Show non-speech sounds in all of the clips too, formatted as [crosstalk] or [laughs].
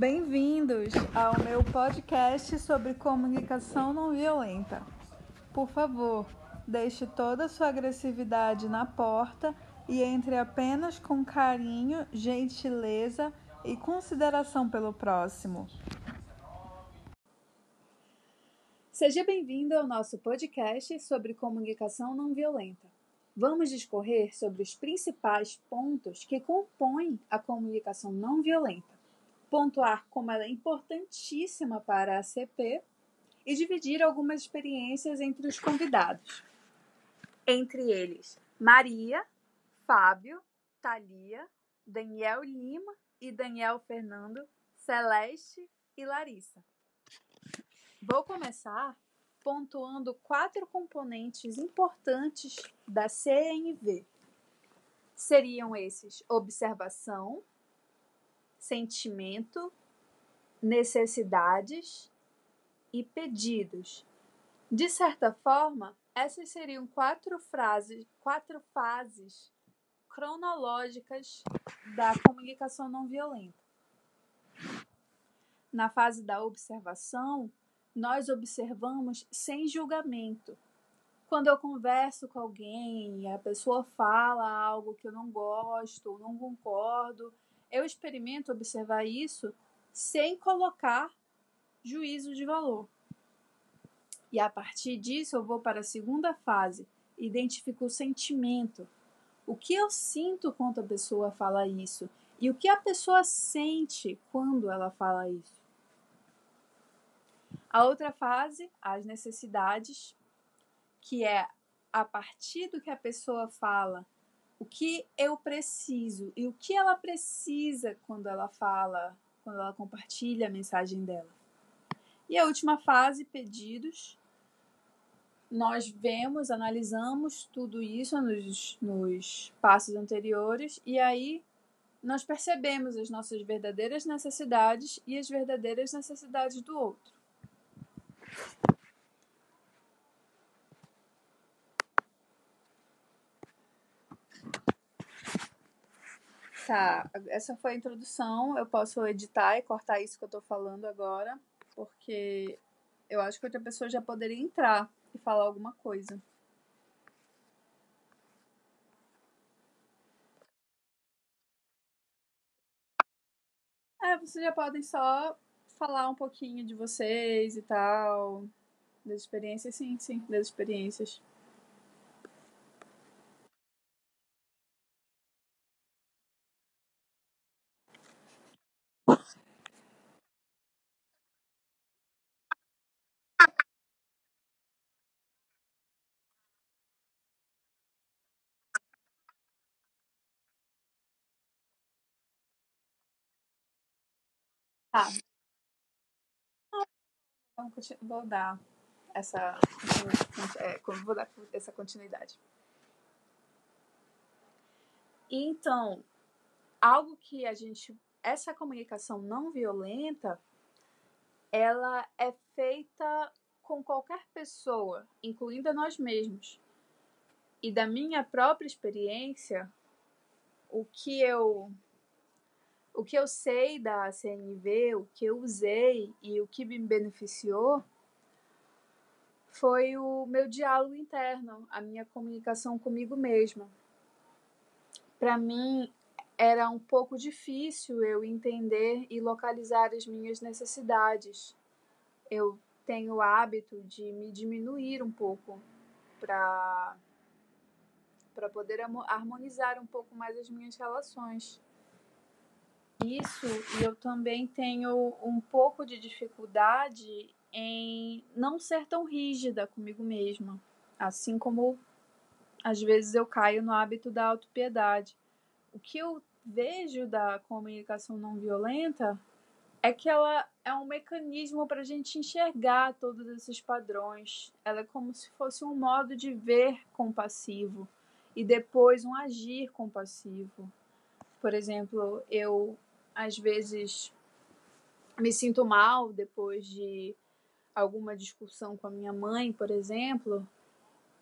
Bem-vindos ao meu podcast sobre comunicação não violenta. Por favor, deixe toda a sua agressividade na porta e entre apenas com carinho, gentileza e consideração pelo próximo. Seja bem-vindo ao nosso podcast sobre comunicação não violenta. Vamos discorrer sobre os principais pontos que compõem a comunicação não violenta, pontuar como ela é importantíssima para a CP e dividir algumas experiências entre os convidados. Entre eles, Maria, Fábio, Thalia, Daniel Lima e Daniel Fernando, Celeste e Larissa. Vou começar pontuando quatro componentes importantes da CNV. Seriam esses: observação, sentimento, necessidades e pedidos. De certa forma, essas seriam quatro frases, quatro fases cronológicas da comunicação não violenta. Na fase da observação, nós observamos sem julgamento. Quando eu converso com alguém e a pessoa fala algo que eu não gosto, não concordo, eu experimento observar isso sem colocar juízo de valor. E a partir disso eu vou para a segunda fase, identifico o sentimento. O que eu sinto quando a pessoa fala isso? E o que a pessoa sente quando ela fala isso? A outra fase, as necessidades, que é a partir do que a pessoa fala, o que eu preciso e o que ela precisa quando ela fala, quando ela compartilha a mensagem dela. E a última fase, pedidos. Nós vemos, analisamos tudo isso nos, nos passos anteriores e aí nós percebemos as nossas verdadeiras necessidades e as verdadeiras necessidades do outro. Tá, essa foi a introdução. Eu posso editar e cortar isso que eu tô falando agora, porque eu acho que outra pessoa já poderia entrar e falar alguma coisa. É, vocês já podem só falar um pouquinho de vocês e tal. Das experiências, sim, sim, das experiências. Tá. Vou dar essa, é, vou dar essa continuidade. Então, algo que a gente, essa comunicação não violenta, ela é feita com qualquer pessoa, incluindo nós mesmos. E da minha própria experiência, o que eu o que eu sei da CNV, o que eu usei e o que me beneficiou foi o meu diálogo interno, a minha comunicação comigo mesma. Para mim era um pouco difícil eu entender e localizar as minhas necessidades. Eu tenho o hábito de me diminuir um pouco para para poder harmonizar um pouco mais as minhas relações isso e eu também tenho um pouco de dificuldade em não ser tão rígida comigo mesma, assim como às vezes eu caio no hábito da autopiedade. O que eu vejo da comunicação não violenta é que ela é um mecanismo para a gente enxergar todos esses padrões. Ela é como se fosse um modo de ver compassivo e depois um agir compassivo. Por exemplo, eu às vezes me sinto mal depois de alguma discussão com a minha mãe, por exemplo,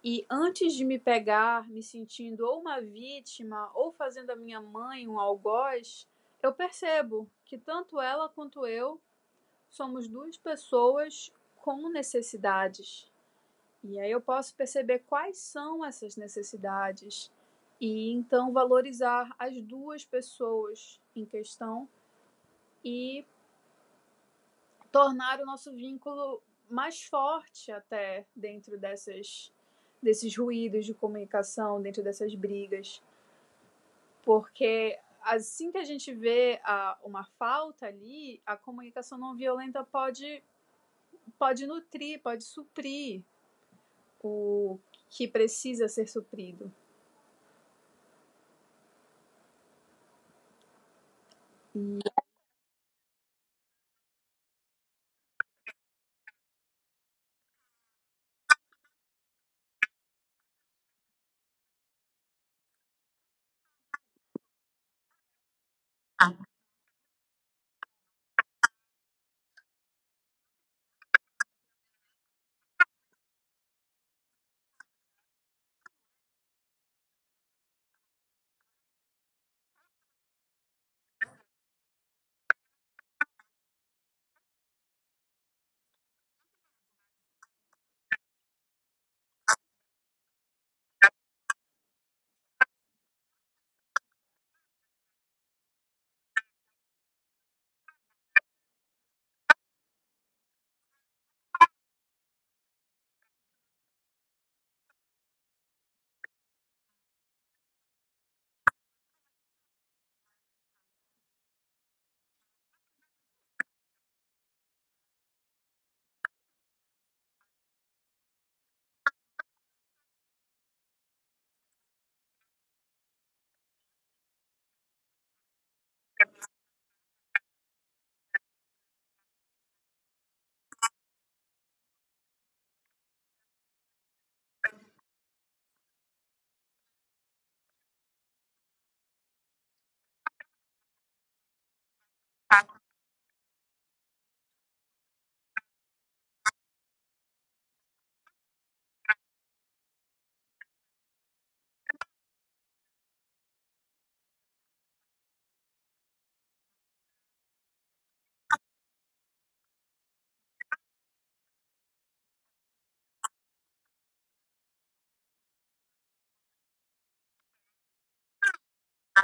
e antes de me pegar me sentindo ou uma vítima ou fazendo a minha mãe um algoz, eu percebo que tanto ela quanto eu somos duas pessoas com necessidades. E aí eu posso perceber quais são essas necessidades e então valorizar as duas pessoas em questão e tornar o nosso vínculo mais forte até dentro dessas desses ruídos de comunicação, dentro dessas brigas. Porque assim que a gente vê a, uma falta ali, a comunicação não violenta pode, pode nutrir, pode suprir o que precisa ser suprido. Yeah.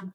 Um,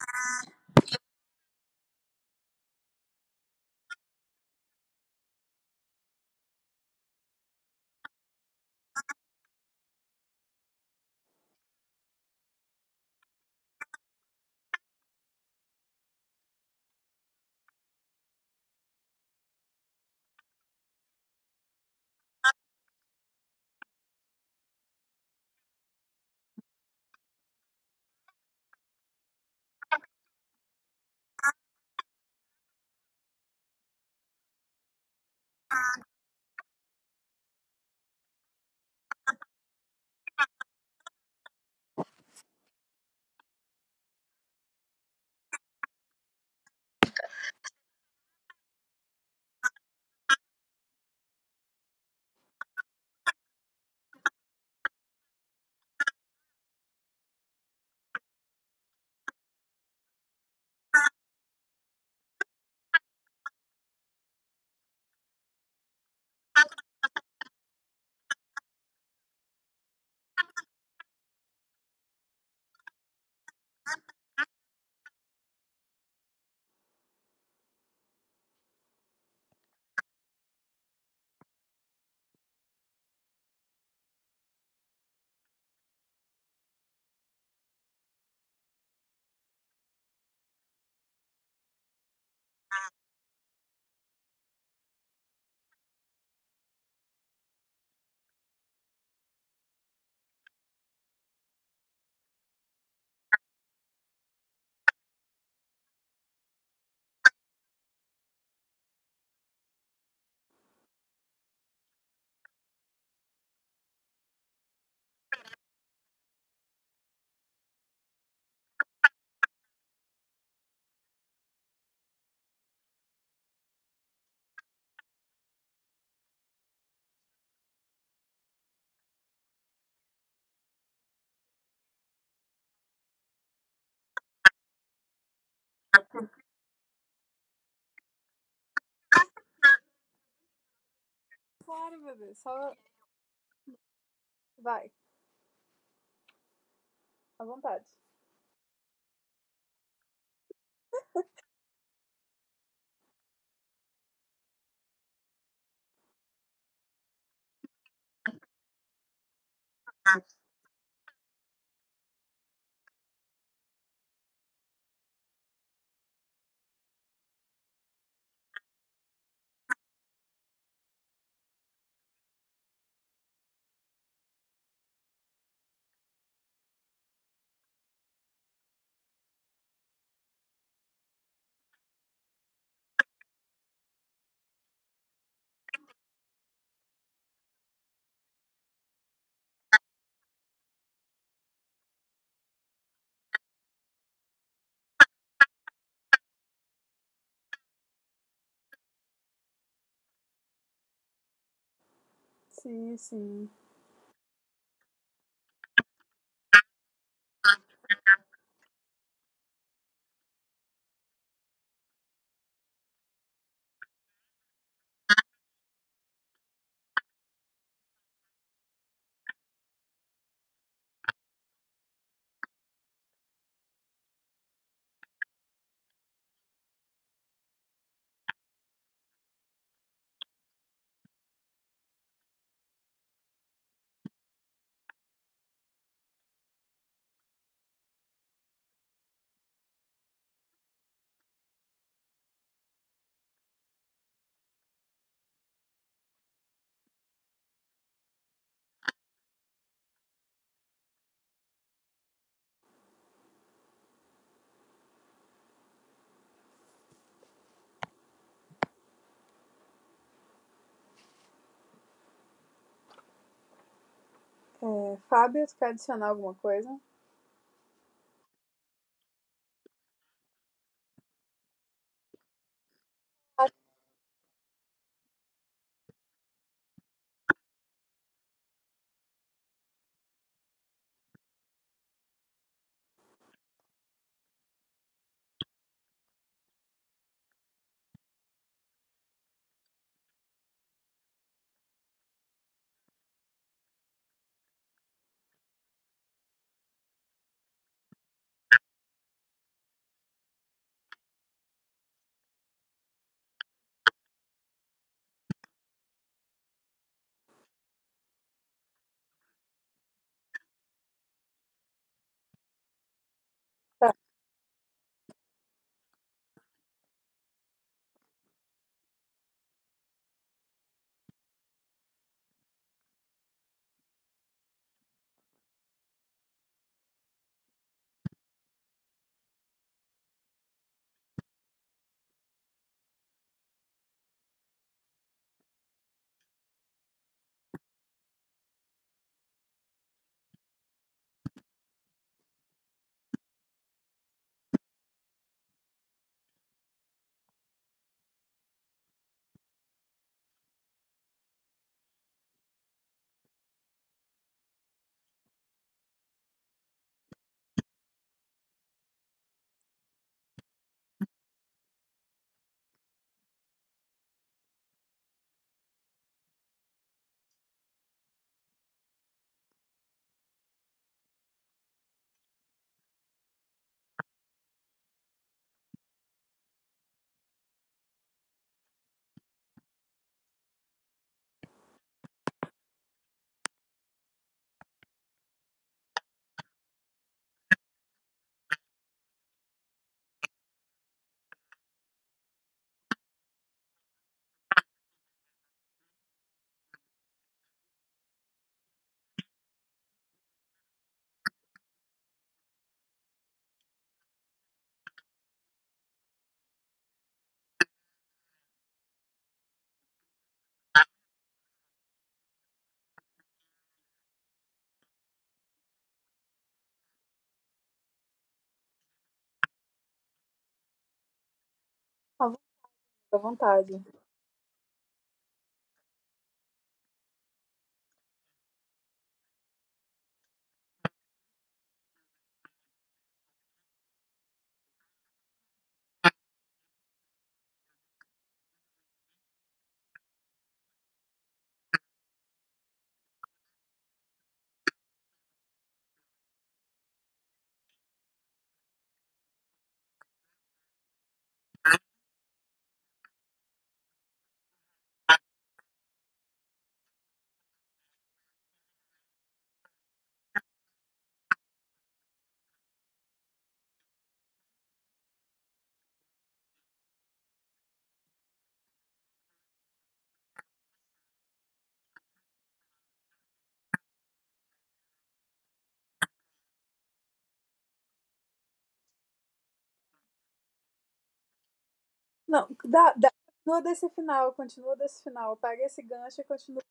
Bye. Claro, bebê. Só. Vai. À vontade. [laughs] Sim, sim. É, Fábio, quer adicionar alguma coisa? À vontade. Não, dá, dá, continua desse final, continua desse final. Pega esse gancho e continua.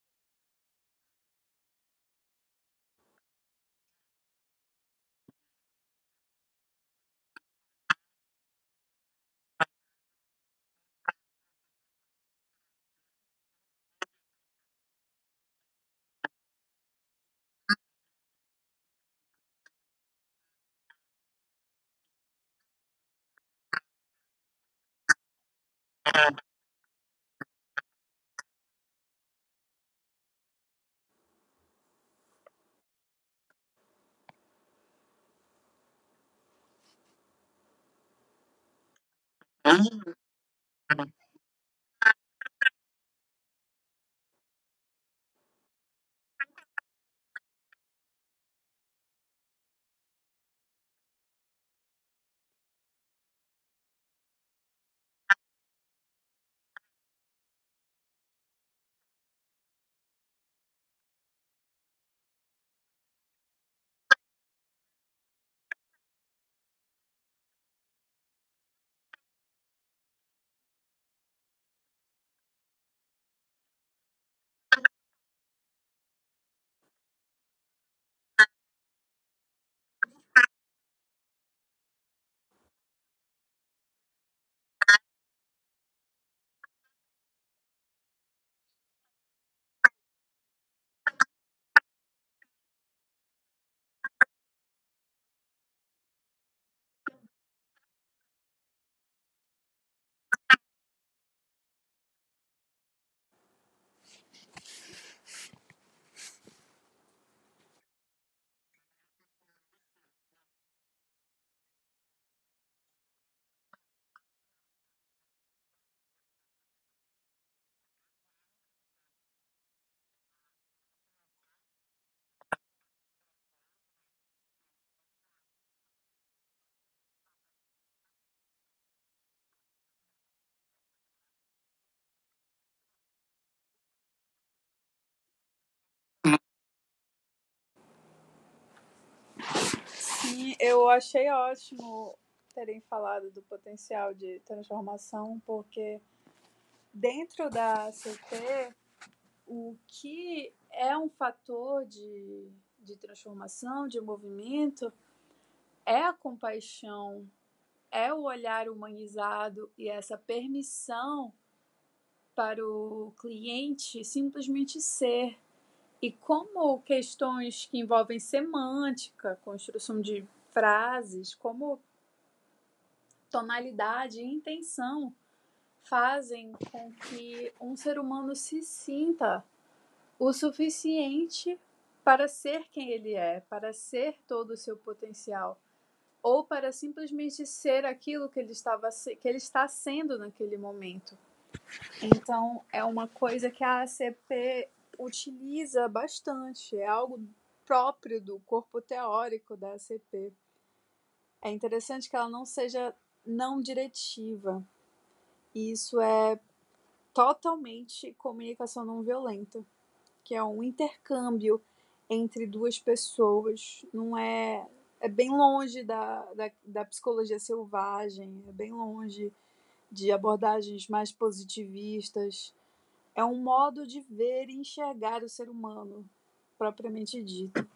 Mm-hmm. Eu achei ótimo terem falado do potencial de transformação, porque dentro da CT, o que é um fator de, de transformação, de movimento, é a compaixão, é o olhar humanizado e essa permissão para o cliente simplesmente ser. E como questões que envolvem semântica, construção de frases, como tonalidade e intenção fazem com que um ser humano se sinta o suficiente para ser quem ele é, para ser todo o seu potencial, ou para simplesmente ser aquilo que ele, estava, que ele está sendo naquele momento. Então, é uma coisa que a ACP utiliza bastante, é algo próprio do corpo teórico da ACP. É interessante que ela não seja não diretiva. Isso é totalmente comunicação não violenta, que é um intercâmbio entre duas pessoas, não é é bem longe da, da, da psicologia selvagem, é bem longe de abordagens mais positivistas. É um modo de ver e enxergar o ser humano, propriamente dito.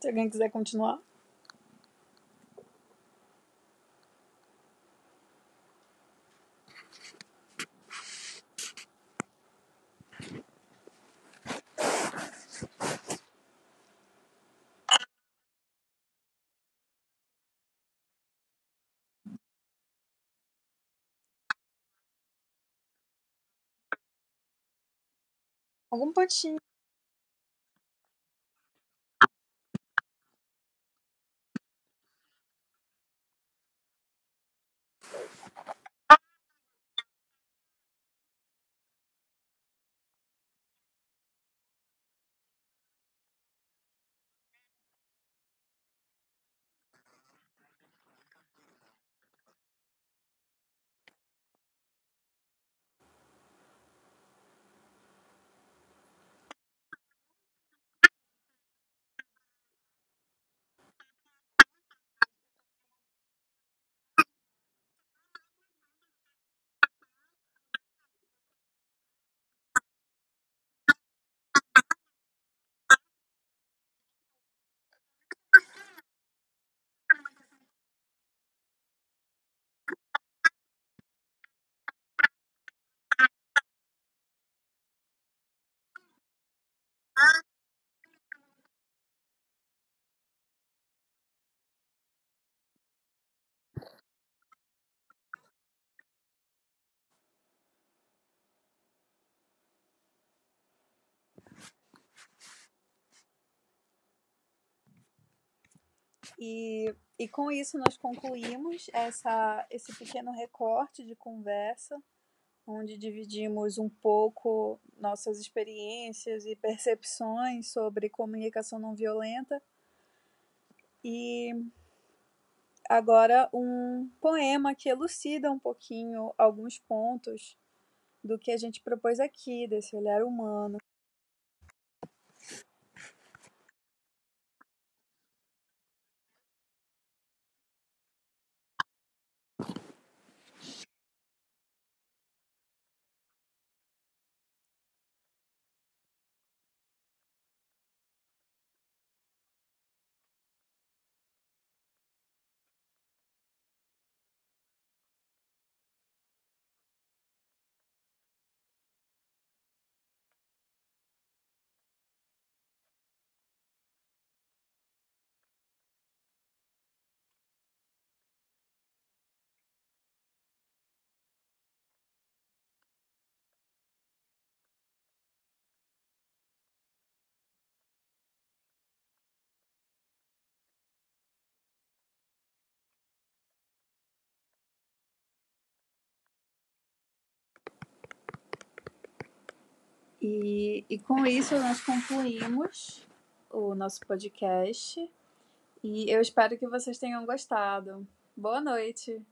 Se alguém quiser continuar. Algum pontinho. E, e com isso nós concluímos essa, esse pequeno recorte de conversa, onde dividimos um pouco nossas experiências e percepções sobre comunicação não violenta. E agora um poema que elucida um pouquinho alguns pontos do que a gente propôs aqui, desse olhar humano. E, e com isso nós concluímos o nosso podcast. E eu espero que vocês tenham gostado. Boa noite!